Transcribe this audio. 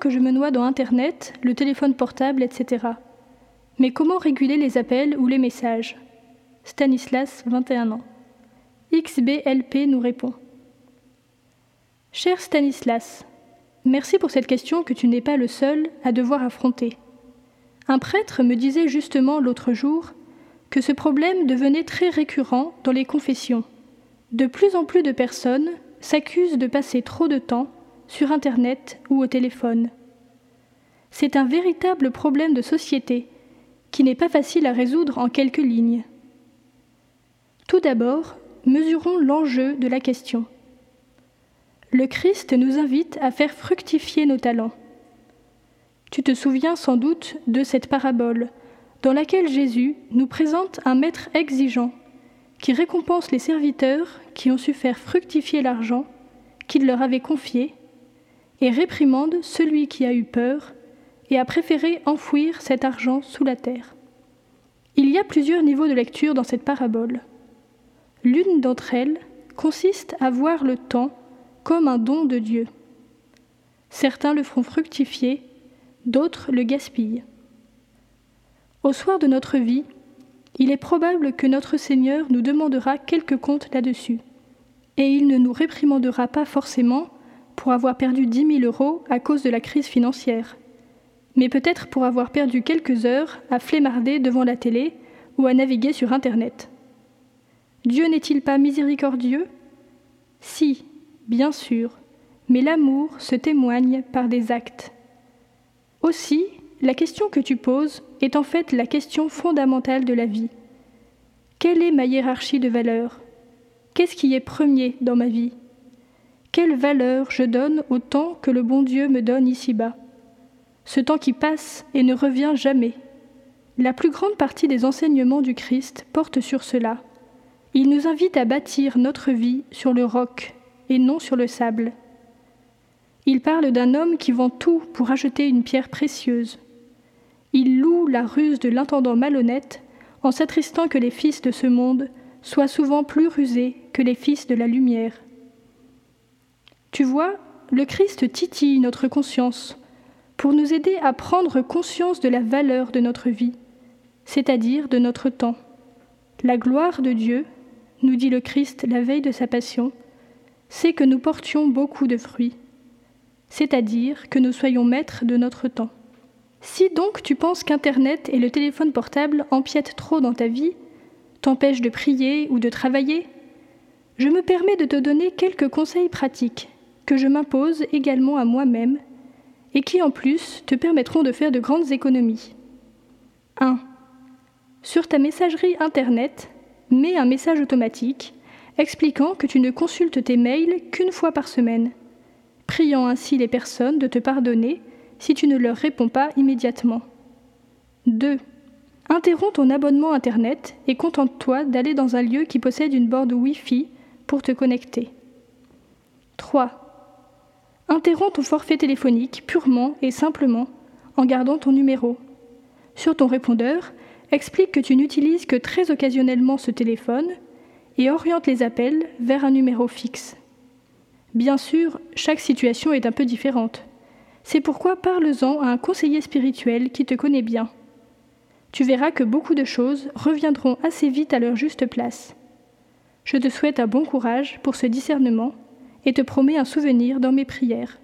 Que je me noie dans Internet, le téléphone portable, etc. Mais comment réguler les appels ou les messages? Stanislas, 21 ans. XBLP nous répond. Cher Stanislas, merci pour cette question que tu n'es pas le seul à devoir affronter. Un prêtre me disait justement l'autre jour que ce problème devenait très récurrent dans les confessions. De plus en plus de personnes s'accusent de passer trop de temps sur Internet ou au téléphone. C'est un véritable problème de société qui n'est pas facile à résoudre en quelques lignes. Tout d'abord, mesurons l'enjeu de la question. Le Christ nous invite à faire fructifier nos talents. Tu te souviens sans doute de cette parabole dans laquelle Jésus nous présente un maître exigeant qui récompense les serviteurs qui ont su faire fructifier l'argent qu'il leur avait confié et réprimande celui qui a eu peur et a préféré enfouir cet argent sous la terre. Il y a plusieurs niveaux de lecture dans cette parabole. L'une d'entre elles consiste à voir le temps comme un don de Dieu. Certains le feront fructifier, d'autres le gaspillent. Au soir de notre vie, il est probable que notre Seigneur nous demandera quelque compte là-dessus. Et il ne nous réprimandera pas forcément pour avoir perdu dix mille euros à cause de la crise financière, mais peut-être pour avoir perdu quelques heures à flémarder devant la télé ou à naviguer sur Internet. Dieu n'est-il pas miséricordieux? Si, bien sûr, mais l'amour se témoigne par des actes. Aussi, la question que tu poses est en fait la question fondamentale de la vie. Quelle est ma hiérarchie de valeurs? Qu'est-ce qui est premier dans ma vie? Quelle valeur je donne au temps que le bon Dieu me donne ici-bas Ce temps qui passe et ne revient jamais. La plus grande partie des enseignements du Christ porte sur cela. Il nous invite à bâtir notre vie sur le roc et non sur le sable. Il parle d'un homme qui vend tout pour acheter une pierre précieuse. Il loue la ruse de l'intendant malhonnête en s'attristant que les fils de ce monde soient souvent plus rusés que les fils de la lumière. Tu vois, le Christ titille notre conscience pour nous aider à prendre conscience de la valeur de notre vie, c'est-à-dire de notre temps. La gloire de Dieu, nous dit le Christ la veille de sa passion, c'est que nous portions beaucoup de fruits, c'est-à-dire que nous soyons maîtres de notre temps. Si donc tu penses qu'Internet et le téléphone portable empiètent trop dans ta vie, t'empêchent de prier ou de travailler, je me permets de te donner quelques conseils pratiques que je m'impose également à moi-même et qui en plus te permettront de faire de grandes économies. 1. Sur ta messagerie Internet, mets un message automatique expliquant que tu ne consultes tes mails qu'une fois par semaine, priant ainsi les personnes de te pardonner si tu ne leur réponds pas immédiatement. 2. Interromps ton abonnement Internet et contente-toi d'aller dans un lieu qui possède une borne Wi-Fi pour te connecter. 3. Interromps ton forfait téléphonique purement et simplement en gardant ton numéro. Sur ton répondeur, explique que tu n'utilises que très occasionnellement ce téléphone et oriente les appels vers un numéro fixe. Bien sûr, chaque situation est un peu différente. C'est pourquoi parle-en à un conseiller spirituel qui te connaît bien. Tu verras que beaucoup de choses reviendront assez vite à leur juste place. Je te souhaite un bon courage pour ce discernement et te promets un souvenir dans mes prières.